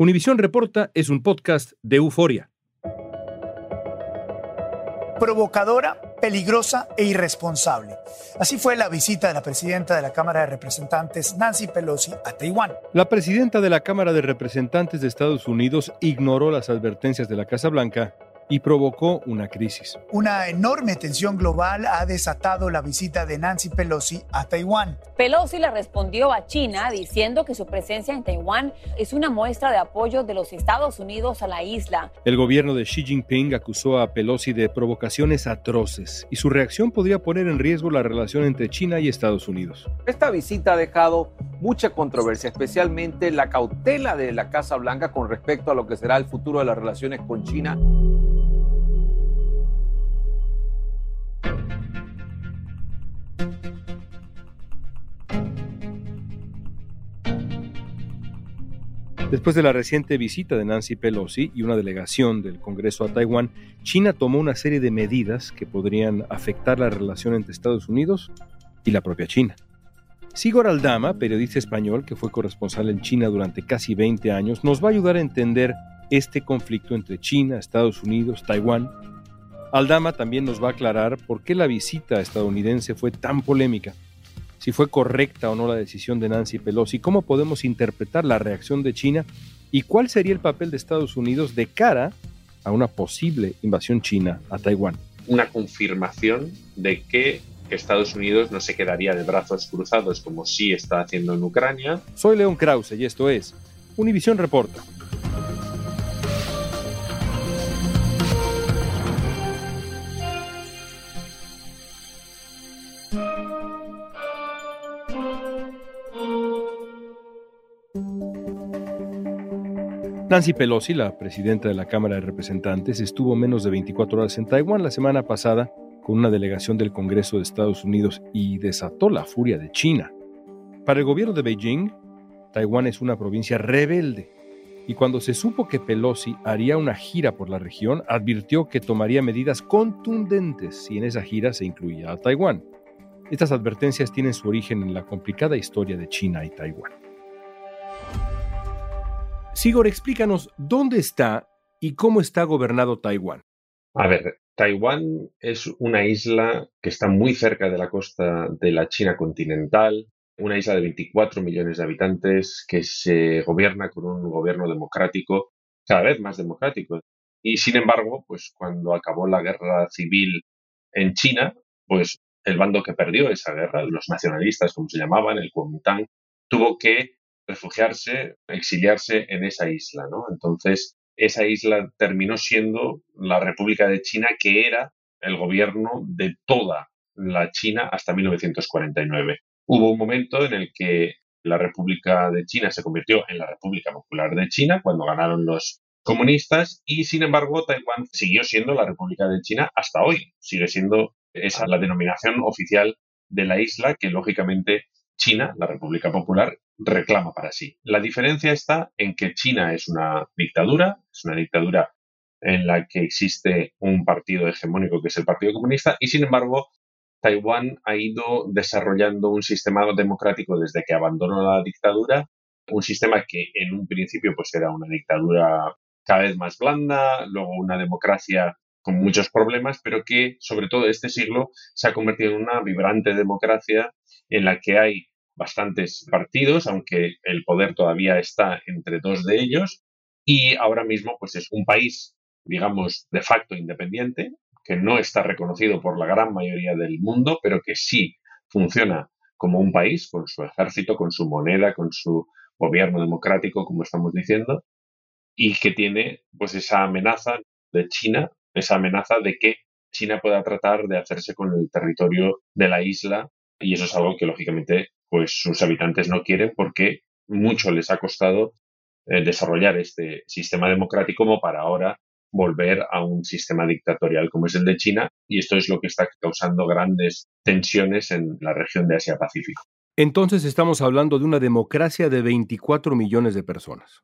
Univisión Reporta es un podcast de euforia. Provocadora, peligrosa e irresponsable. Así fue la visita de la presidenta de la Cámara de Representantes, Nancy Pelosi, a Taiwán. La presidenta de la Cámara de Representantes de Estados Unidos ignoró las advertencias de la Casa Blanca y provocó una crisis. Una enorme tensión global ha desatado la visita de Nancy Pelosi a Taiwán. Pelosi le respondió a China diciendo que su presencia en Taiwán es una muestra de apoyo de los Estados Unidos a la isla. El gobierno de Xi Jinping acusó a Pelosi de provocaciones atroces y su reacción podría poner en riesgo la relación entre China y Estados Unidos. Esta visita ha dejado mucha controversia, especialmente la cautela de la Casa Blanca con respecto a lo que será el futuro de las relaciones con China. Después de la reciente visita de Nancy Pelosi y una delegación del Congreso a Taiwán, China tomó una serie de medidas que podrían afectar la relación entre Estados Unidos y la propia China. Sigor Aldama, periodista español que fue corresponsal en China durante casi 20 años, nos va a ayudar a entender este conflicto entre China, Estados Unidos, Taiwán. Aldama también nos va a aclarar por qué la visita estadounidense fue tan polémica si fue correcta o no la decisión de Nancy Pelosi, cómo podemos interpretar la reacción de China y cuál sería el papel de Estados Unidos de cara a una posible invasión china a Taiwán. Una confirmación de que Estados Unidos no se quedaría de brazos cruzados como sí está haciendo en Ucrania. Soy León Krause y esto es Univisión Reporta. Nancy Pelosi, la presidenta de la Cámara de Representantes, estuvo menos de 24 horas en Taiwán la semana pasada con una delegación del Congreso de Estados Unidos y desató la furia de China. Para el gobierno de Beijing, Taiwán es una provincia rebelde y cuando se supo que Pelosi haría una gira por la región, advirtió que tomaría medidas contundentes si en esa gira se incluía a Taiwán. Estas advertencias tienen su origen en la complicada historia de China y Taiwán. Sigor, explícanos dónde está y cómo está gobernado Taiwán. A ver, Taiwán es una isla que está muy cerca de la costa de la China continental, una isla de 24 millones de habitantes que se gobierna con un gobierno democrático, cada vez más democrático. Y sin embargo, pues cuando acabó la guerra civil en China, pues el bando que perdió esa guerra, los nacionalistas como se llamaban, el Kuomintang, tuvo que refugiarse, exiliarse en esa isla, ¿no? Entonces, esa isla terminó siendo la República de China, que era el gobierno de toda la China hasta 1949. Hubo un momento en el que la República de China se convirtió en la República Popular de China cuando ganaron los comunistas y sin embargo Taiwán siguió siendo la República de China hasta hoy. Sigue siendo esa la denominación oficial de la isla que lógicamente China, la República Popular, reclama para sí. La diferencia está en que China es una dictadura, es una dictadura en la que existe un partido hegemónico que es el Partido Comunista y sin embargo Taiwán ha ido desarrollando un sistema democrático desde que abandonó la dictadura, un sistema que en un principio pues era una dictadura cada vez más blanda, luego una democracia con muchos problemas, pero que sobre todo este siglo se ha convertido en una vibrante democracia en la que hay bastantes partidos, aunque el poder todavía está entre dos de ellos, y ahora mismo pues es un país, digamos, de facto independiente, que no está reconocido por la gran mayoría del mundo, pero que sí funciona como un país, con su ejército, con su moneda, con su gobierno democrático, como estamos diciendo, y que tiene pues esa amenaza de China, esa amenaza de que China pueda tratar de hacerse con el territorio de la isla y eso es algo que lógicamente pues sus habitantes no quieren porque mucho les ha costado eh, desarrollar este sistema democrático como para ahora volver a un sistema dictatorial como es el de China y esto es lo que está causando grandes tensiones en la región de Asia-Pacífico. Entonces estamos hablando de una democracia de 24 millones de personas.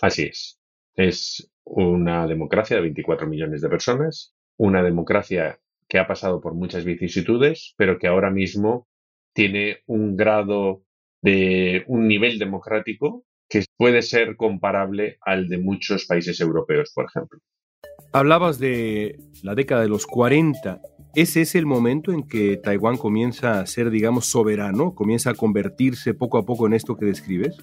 Así es. Es una democracia de 24 millones de personas, una democracia que ha pasado por muchas vicisitudes, pero que ahora mismo tiene un grado de un nivel democrático que puede ser comparable al de muchos países europeos, por ejemplo. Hablabas de la década de los 40. ¿Ese es el momento en que Taiwán comienza a ser, digamos, soberano? ¿Comienza a convertirse poco a poco en esto que describes?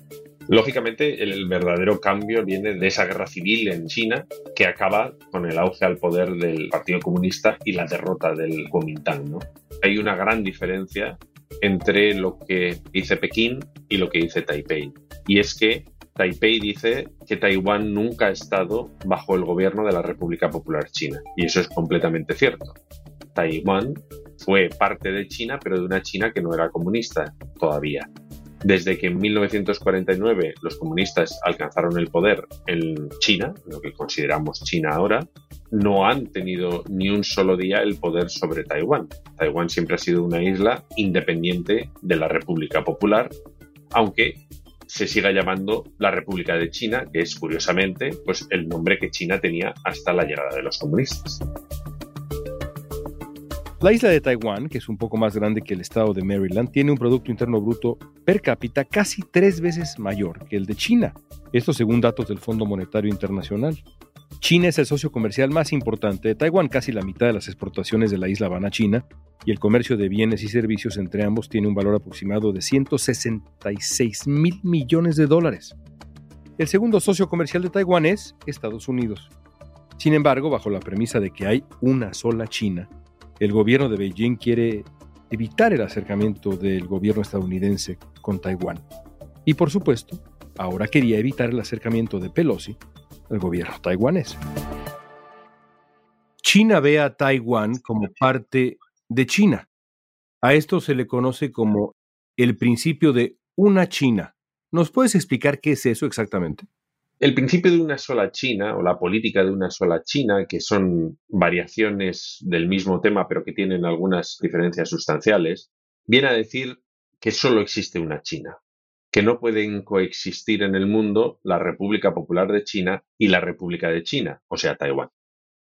Lógicamente, el verdadero cambio viene de esa guerra civil en China que acaba con el auge al poder del Partido Comunista y la derrota del Kuomintang. Hay una gran diferencia entre lo que dice Pekín y lo que dice Taipei. Y es que Taipei dice que Taiwán nunca ha estado bajo el gobierno de la República Popular China. Y eso es completamente cierto. Taiwán fue parte de China, pero de una China que no era comunista todavía desde que en 1949 los comunistas alcanzaron el poder en China, lo que consideramos China ahora, no han tenido ni un solo día el poder sobre Taiwán. Taiwán siempre ha sido una isla independiente de la República Popular, aunque se siga llamando la República de China, que es curiosamente pues el nombre que China tenía hasta la llegada de los comunistas. La isla de Taiwán, que es un poco más grande que el estado de Maryland, tiene un Producto Interno Bruto per cápita casi tres veces mayor que el de China. Esto según datos del Fondo Monetario Internacional. China es el socio comercial más importante de Taiwán, casi la mitad de las exportaciones de la isla van a China, y el comercio de bienes y servicios entre ambos tiene un valor aproximado de 166 mil millones de dólares. El segundo socio comercial de Taiwán es Estados Unidos. Sin embargo, bajo la premisa de que hay una sola China, el gobierno de Beijing quiere evitar el acercamiento del gobierno estadounidense con Taiwán. Y por supuesto, ahora quería evitar el acercamiento de Pelosi al gobierno taiwanés. China ve a Taiwán como parte de China. A esto se le conoce como el principio de una China. ¿Nos puedes explicar qué es eso exactamente? El principio de una sola China o la política de una sola China, que son variaciones del mismo tema pero que tienen algunas diferencias sustanciales, viene a decir que solo existe una China, que no pueden coexistir en el mundo la República Popular de China y la República de China, o sea, Taiwán.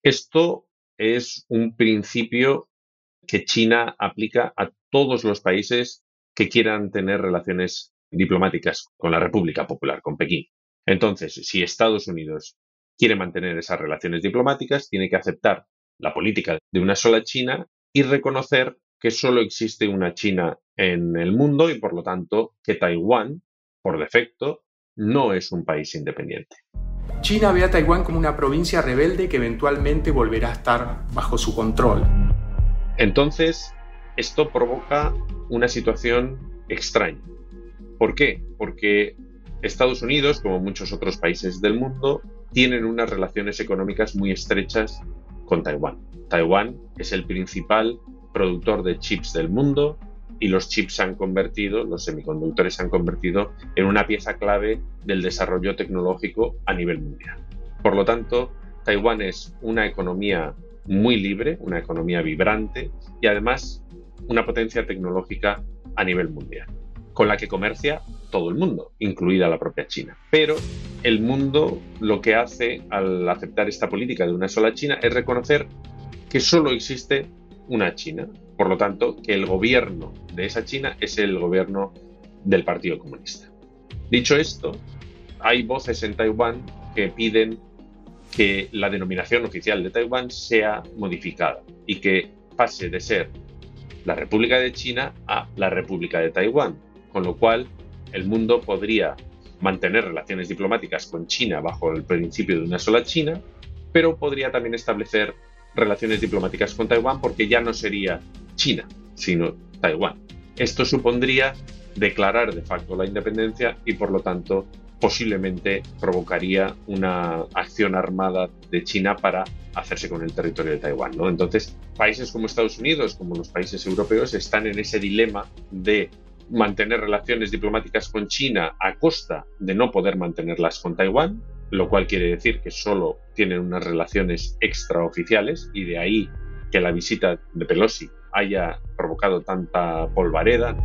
Esto es un principio que China aplica a todos los países que quieran tener relaciones diplomáticas con la República Popular, con Pekín. Entonces, si Estados Unidos quiere mantener esas relaciones diplomáticas, tiene que aceptar la política de una sola China y reconocer que solo existe una China en el mundo y por lo tanto que Taiwán, por defecto, no es un país independiente. China ve a Taiwán como una provincia rebelde que eventualmente volverá a estar bajo su control. Entonces, esto provoca una situación extraña. ¿Por qué? Porque Estados Unidos, como muchos otros países del mundo, tienen unas relaciones económicas muy estrechas con Taiwán. Taiwán es el principal productor de chips del mundo y los chips se han convertido, los semiconductores se han convertido en una pieza clave del desarrollo tecnológico a nivel mundial. Por lo tanto, Taiwán es una economía muy libre, una economía vibrante y además una potencia tecnológica a nivel mundial con la que comercia todo el mundo, incluida la propia China. Pero el mundo lo que hace al aceptar esta política de una sola China es reconocer que solo existe una China. Por lo tanto, que el gobierno de esa China es el gobierno del Partido Comunista. Dicho esto, hay voces en Taiwán que piden que la denominación oficial de Taiwán sea modificada y que pase de ser la República de China a la República de Taiwán, con lo cual el mundo podría mantener relaciones diplomáticas con China bajo el principio de una sola China, pero podría también establecer relaciones diplomáticas con Taiwán porque ya no sería China, sino Taiwán. Esto supondría declarar de facto la independencia y por lo tanto posiblemente provocaría una acción armada de China para hacerse con el territorio de Taiwán. Entonces, países como Estados Unidos, como los países europeos, están en ese dilema de mantener relaciones diplomáticas con China a costa de no poder mantenerlas con Taiwán, lo cual quiere decir que solo tienen unas relaciones extraoficiales y de ahí que la visita de Pelosi haya provocado tanta polvareda.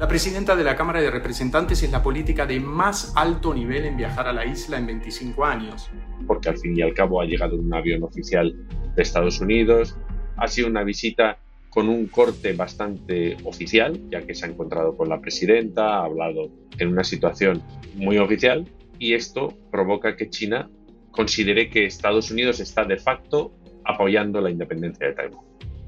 La presidenta de la Cámara de Representantes es la política de más alto nivel en viajar a la isla en 25 años. Porque al fin y al cabo ha llegado un avión oficial de Estados Unidos. Ha sido una visita con un corte bastante oficial, ya que se ha encontrado con la presidenta, ha hablado en una situación muy oficial, y esto provoca que China considere que Estados Unidos está de facto apoyando la independencia de Taiwán.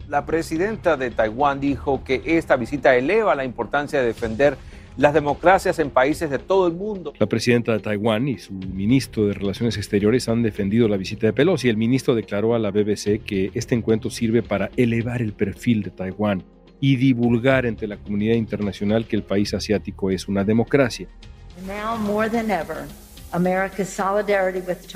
La presidenta de Taiwán dijo que esta visita eleva la importancia de defender las democracias en países de todo el mundo. La presidenta de Taiwán y su ministro de Relaciones Exteriores han defendido la visita de Pelosi. El ministro declaró a la BBC que este encuentro sirve para elevar el perfil de Taiwán y divulgar entre la comunidad internacional que el país asiático es una democracia. Now more than ever, America's solidarity with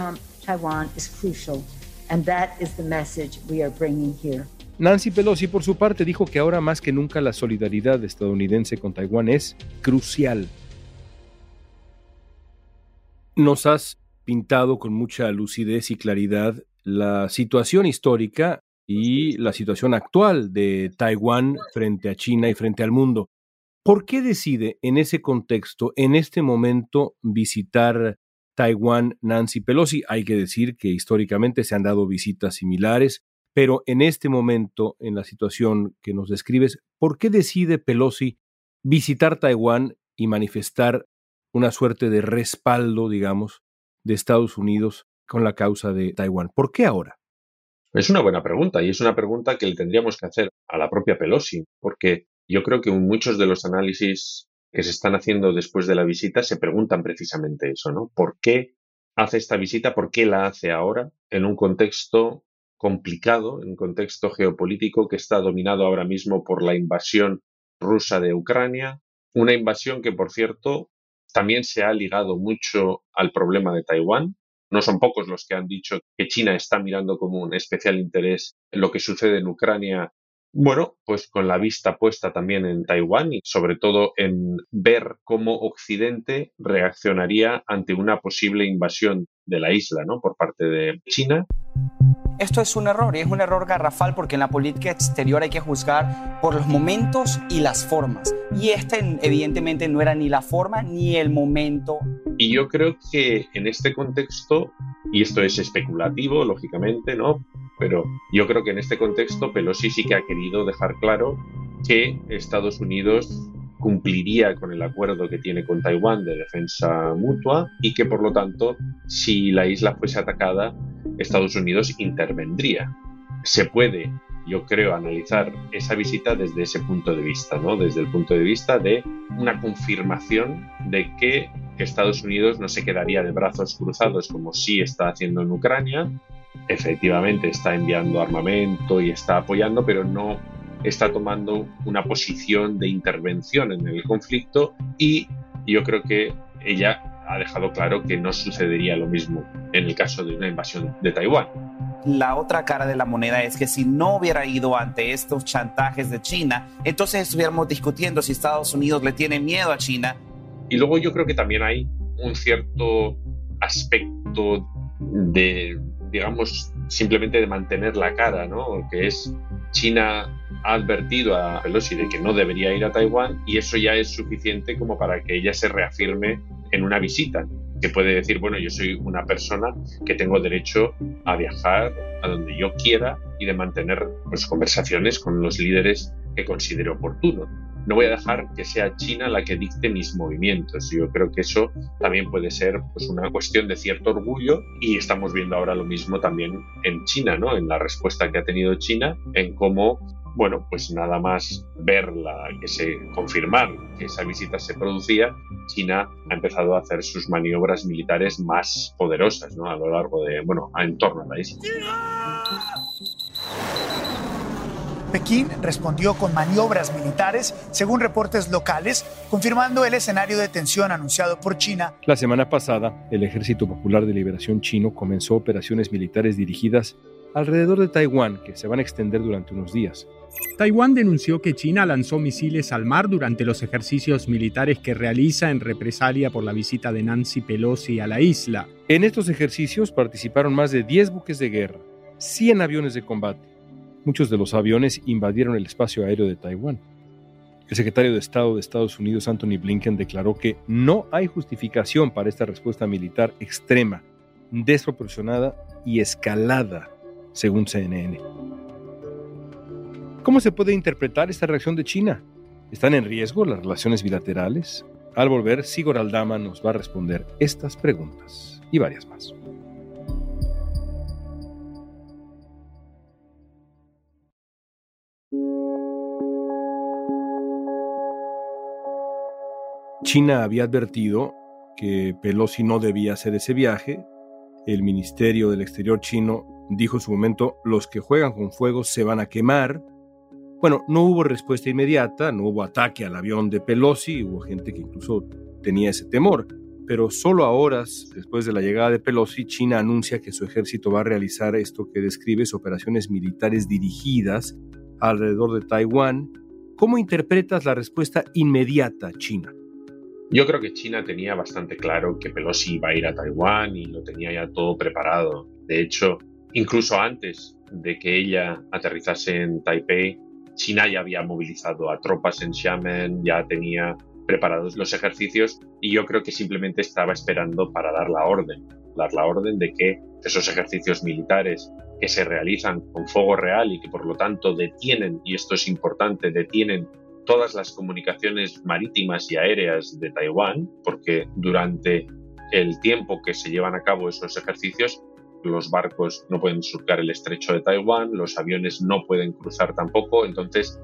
Taiwan is crucial, and that is the message we are bringing here. Nancy Pelosi, por su parte, dijo que ahora más que nunca la solidaridad estadounidense con Taiwán es crucial. Nos has pintado con mucha lucidez y claridad la situación histórica y la situación actual de Taiwán frente a China y frente al mundo. ¿Por qué decide en ese contexto, en este momento, visitar Taiwán Nancy Pelosi? Hay que decir que históricamente se han dado visitas similares, pero en este momento, en la situación que nos describes, ¿por qué decide Pelosi visitar Taiwán y manifestar una suerte de respaldo, digamos, de Estados Unidos con la causa de Taiwán? ¿Por qué ahora? Es una buena pregunta y es una pregunta que le tendríamos que hacer a la propia Pelosi, porque yo creo que muchos de los análisis que se están haciendo después de la visita se preguntan precisamente eso, ¿no? ¿Por qué hace esta visita? ¿Por qué la hace ahora en un contexto complicado, en contexto geopolítico que está dominado ahora mismo por la invasión rusa de Ucrania? Una invasión que, por cierto, también se ha ligado mucho al problema de Taiwán, no son pocos los que han dicho que China está mirando como un especial interés lo que sucede en Ucrania. Bueno, pues con la vista puesta también en Taiwán y sobre todo en ver cómo Occidente reaccionaría ante una posible invasión de la isla, ¿no? Por parte de China. Esto es un error y es un error garrafal porque en la política exterior hay que juzgar por los momentos y las formas. Y este evidentemente no era ni la forma ni el momento. Y yo creo que en este contexto, y esto es especulativo, lógicamente, ¿no? Pero yo creo que en este contexto Pelosi sí que ha querido dejar claro que Estados Unidos cumpliría con el acuerdo que tiene con Taiwán de defensa mutua y que por lo tanto si la isla fuese atacada Estados Unidos intervendría. Se puede, yo creo, analizar esa visita desde ese punto de vista, ¿no? Desde el punto de vista de una confirmación de que Estados Unidos no se quedaría de brazos cruzados como sí está haciendo en Ucrania. Efectivamente está enviando armamento y está apoyando, pero no está tomando una posición de intervención en el conflicto y yo creo que ella ha dejado claro que no sucedería lo mismo en el caso de una invasión de Taiwán. La otra cara de la moneda es que si no hubiera ido ante estos chantajes de China, entonces estuviéramos discutiendo si Estados Unidos le tiene miedo a China. Y luego yo creo que también hay un cierto aspecto de, digamos, simplemente de mantener la cara, ¿no? Que es China ha advertido a Pelosi de que no debería ir a Taiwán y eso ya es suficiente como para que ella se reafirme en una visita, que puede decir, bueno, yo soy una persona que tengo derecho a viajar a donde yo quiera y de mantener pues, conversaciones con los líderes que considere oportuno. No voy a dejar que sea China la que dicte mis movimientos. Yo creo que eso también puede ser pues, una cuestión de cierto orgullo y estamos viendo ahora lo mismo también en China, ¿no? En la respuesta que ha tenido China, en cómo bueno, pues nada más verla, que se confirmar que esa visita se producía, China ha empezado a hacer sus maniobras militares más poderosas, ¿no? A lo largo de, bueno, en torno a la isla. Pekín respondió con maniobras militares, según reportes locales, confirmando el escenario de tensión anunciado por China. La semana pasada, el Ejército Popular de Liberación chino comenzó operaciones militares dirigidas alrededor de Taiwán que se van a extender durante unos días. Taiwán denunció que China lanzó misiles al mar durante los ejercicios militares que realiza en represalia por la visita de Nancy Pelosi a la isla. En estos ejercicios participaron más de 10 buques de guerra, 100 aviones de combate. Muchos de los aviones invadieron el espacio aéreo de Taiwán. El secretario de Estado de Estados Unidos, Anthony Blinken, declaró que no hay justificación para esta respuesta militar extrema, desproporcionada y escalada, según CNN. ¿Cómo se puede interpretar esta reacción de China? ¿Están en riesgo las relaciones bilaterales? Al volver, Sigor Aldama nos va a responder estas preguntas y varias más. China había advertido que Pelosi no debía hacer ese viaje. El Ministerio del Exterior chino dijo en su momento, los que juegan con fuego se van a quemar. Bueno, no hubo respuesta inmediata, no hubo ataque al avión de Pelosi, hubo gente que incluso tenía ese temor, pero solo a horas después de la llegada de Pelosi, China anuncia que su ejército va a realizar esto que describes operaciones militares dirigidas alrededor de Taiwán. ¿Cómo interpretas la respuesta inmediata china? Yo creo que China tenía bastante claro que Pelosi iba a ir a Taiwán y lo tenía ya todo preparado. De hecho, incluso antes de que ella aterrizase en Taipei, China ya había movilizado a tropas en Xiamen, ya tenía preparados los ejercicios y yo creo que simplemente estaba esperando para dar la orden, dar la orden de que esos ejercicios militares que se realizan con fuego real y que por lo tanto detienen, y esto es importante, detienen todas las comunicaciones marítimas y aéreas de Taiwán, porque durante el tiempo que se llevan a cabo esos ejercicios los barcos no pueden surcar el estrecho de Taiwán, los aviones no pueden cruzar tampoco, entonces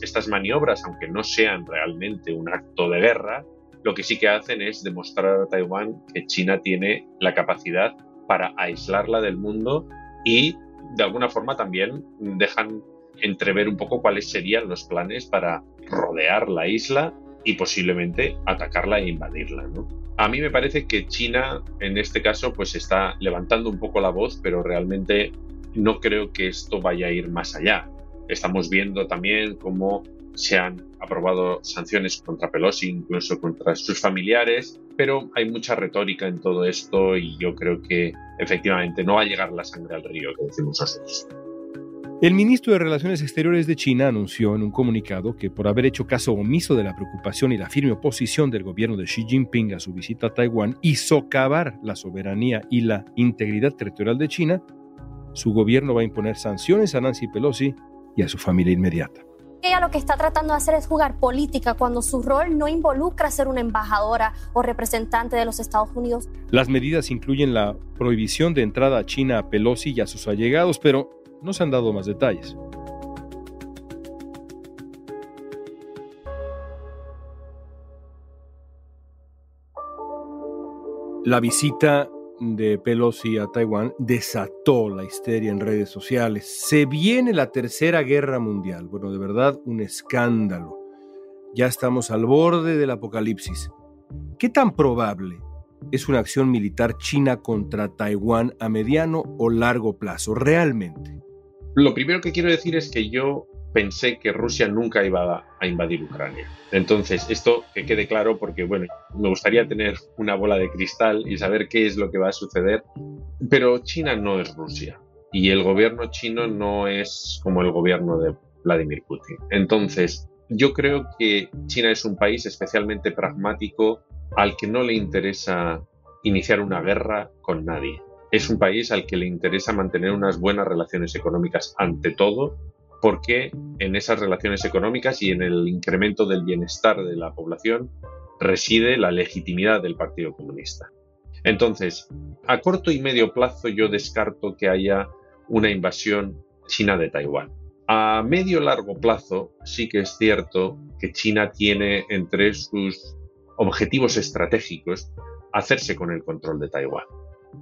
estas maniobras, aunque no sean realmente un acto de guerra, lo que sí que hacen es demostrar a Taiwán que China tiene la capacidad para aislarla del mundo y de alguna forma también dejan entrever un poco cuáles serían los planes para rodear la isla y posiblemente atacarla e invadirla. ¿no? A mí me parece que China en este caso pues está levantando un poco la voz, pero realmente no creo que esto vaya a ir más allá. Estamos viendo también cómo se han aprobado sanciones contra Pelosi, incluso contra sus familiares, pero hay mucha retórica en todo esto y yo creo que efectivamente no va a llegar la sangre al río, que decimos nosotros. El ministro de Relaciones Exteriores de China anunció en un comunicado que por haber hecho caso omiso de la preocupación y la firme oposición del gobierno de Xi Jinping a su visita a Taiwán y socavar la soberanía y la integridad territorial de China, su gobierno va a imponer sanciones a Nancy Pelosi y a su familia inmediata. Ella lo que está tratando de hacer es jugar política cuando su rol no involucra ser una embajadora o representante de los Estados Unidos. Las medidas incluyen la prohibición de entrada a China a Pelosi y a sus allegados, pero no se han dado más detalles. La visita de Pelosi a Taiwán desató la histeria en redes sociales. Se viene la tercera guerra mundial. Bueno, de verdad, un escándalo. Ya estamos al borde del apocalipsis. ¿Qué tan probable es una acción militar china contra Taiwán a mediano o largo plazo, realmente? Lo primero que quiero decir es que yo pensé que Rusia nunca iba a invadir Ucrania. Entonces, esto que quede claro porque, bueno, me gustaría tener una bola de cristal y saber qué es lo que va a suceder, pero China no es Rusia y el gobierno chino no es como el gobierno de Vladimir Putin. Entonces, yo creo que China es un país especialmente pragmático al que no le interesa iniciar una guerra con nadie es un país al que le interesa mantener unas buenas relaciones económicas ante todo, porque en esas relaciones económicas y en el incremento del bienestar de la población reside la legitimidad del Partido Comunista. Entonces, a corto y medio plazo yo descarto que haya una invasión china de Taiwán. A medio largo plazo sí que es cierto que China tiene entre sus objetivos estratégicos hacerse con el control de Taiwán.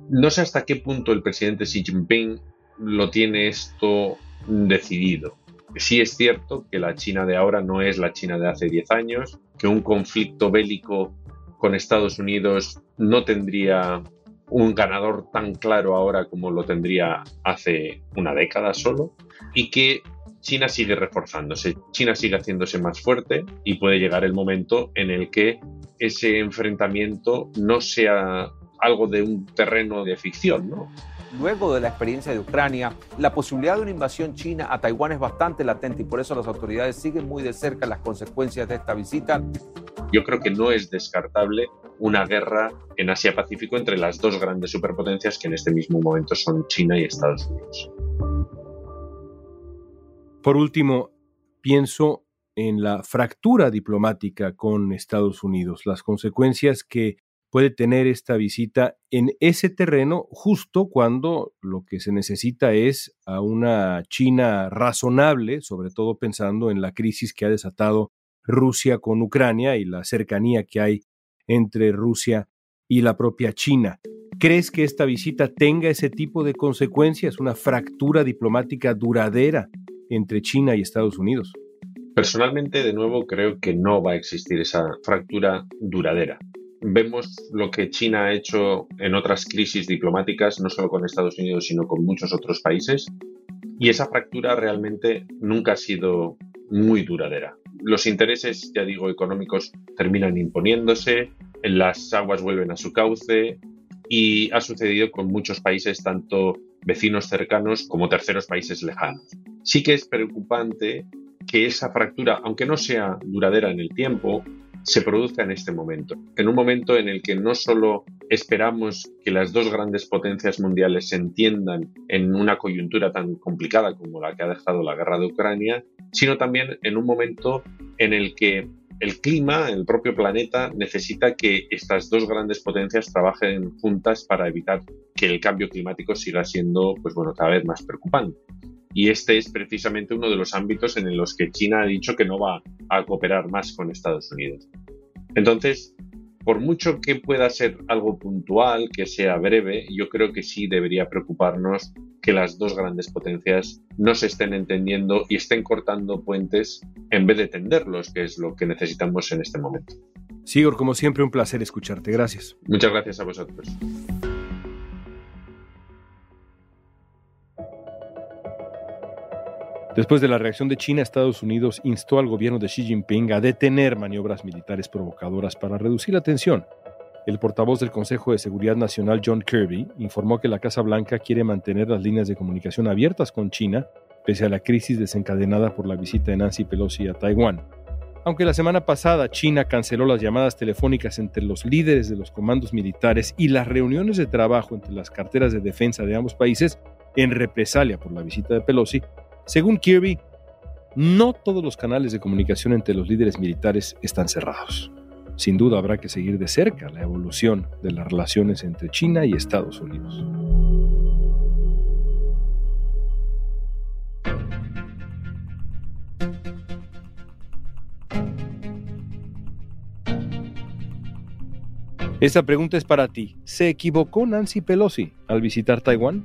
No sé hasta qué punto el presidente Xi Jinping lo tiene esto decidido. Sí es cierto que la China de ahora no es la China de hace 10 años, que un conflicto bélico con Estados Unidos no tendría un ganador tan claro ahora como lo tendría hace una década solo, y que China sigue reforzándose, China sigue haciéndose más fuerte y puede llegar el momento en el que ese enfrentamiento no sea algo de un terreno de ficción, ¿no? Luego de la experiencia de Ucrania, la posibilidad de una invasión china a Taiwán es bastante latente y por eso las autoridades siguen muy de cerca las consecuencias de esta visita. Yo creo que no es descartable una guerra en Asia-Pacífico entre las dos grandes superpotencias que en este mismo momento son China y Estados Unidos. Por último, pienso en la fractura diplomática con Estados Unidos, las consecuencias que puede tener esta visita en ese terreno justo cuando lo que se necesita es a una China razonable, sobre todo pensando en la crisis que ha desatado Rusia con Ucrania y la cercanía que hay entre Rusia y la propia China. ¿Crees que esta visita tenga ese tipo de consecuencias, una fractura diplomática duradera entre China y Estados Unidos? Personalmente, de nuevo, creo que no va a existir esa fractura duradera. Vemos lo que China ha hecho en otras crisis diplomáticas, no solo con Estados Unidos, sino con muchos otros países, y esa fractura realmente nunca ha sido muy duradera. Los intereses, ya digo, económicos terminan imponiéndose, las aguas vuelven a su cauce y ha sucedido con muchos países, tanto vecinos cercanos como terceros países lejanos. Sí que es preocupante que esa fractura, aunque no sea duradera en el tiempo, se produzca en este momento, en un momento en el que no solo esperamos que las dos grandes potencias mundiales se entiendan en una coyuntura tan complicada como la que ha dejado la guerra de Ucrania, sino también en un momento en el que el clima, el propio planeta, necesita que estas dos grandes potencias trabajen juntas para evitar que el cambio climático siga siendo, pues bueno, cada vez más preocupante. Y este es precisamente uno de los ámbitos en los que China ha dicho que no va a cooperar más con Estados Unidos. Entonces, por mucho que pueda ser algo puntual, que sea breve, yo creo que sí debería preocuparnos que las dos grandes potencias no se estén entendiendo y estén cortando puentes en vez de tenderlos, que es lo que necesitamos en este momento. Sigor, como siempre, un placer escucharte. Gracias. Muchas gracias a vosotros. Después de la reacción de China, Estados Unidos instó al gobierno de Xi Jinping a detener maniobras militares provocadoras para reducir la tensión. El portavoz del Consejo de Seguridad Nacional, John Kirby, informó que la Casa Blanca quiere mantener las líneas de comunicación abiertas con China, pese a la crisis desencadenada por la visita de Nancy Pelosi a Taiwán. Aunque la semana pasada China canceló las llamadas telefónicas entre los líderes de los comandos militares y las reuniones de trabajo entre las carteras de defensa de ambos países en represalia por la visita de Pelosi, según Kirby, no todos los canales de comunicación entre los líderes militares están cerrados. Sin duda habrá que seguir de cerca la evolución de las relaciones entre China y Estados Unidos. Esta pregunta es para ti. ¿Se equivocó Nancy Pelosi al visitar Taiwán?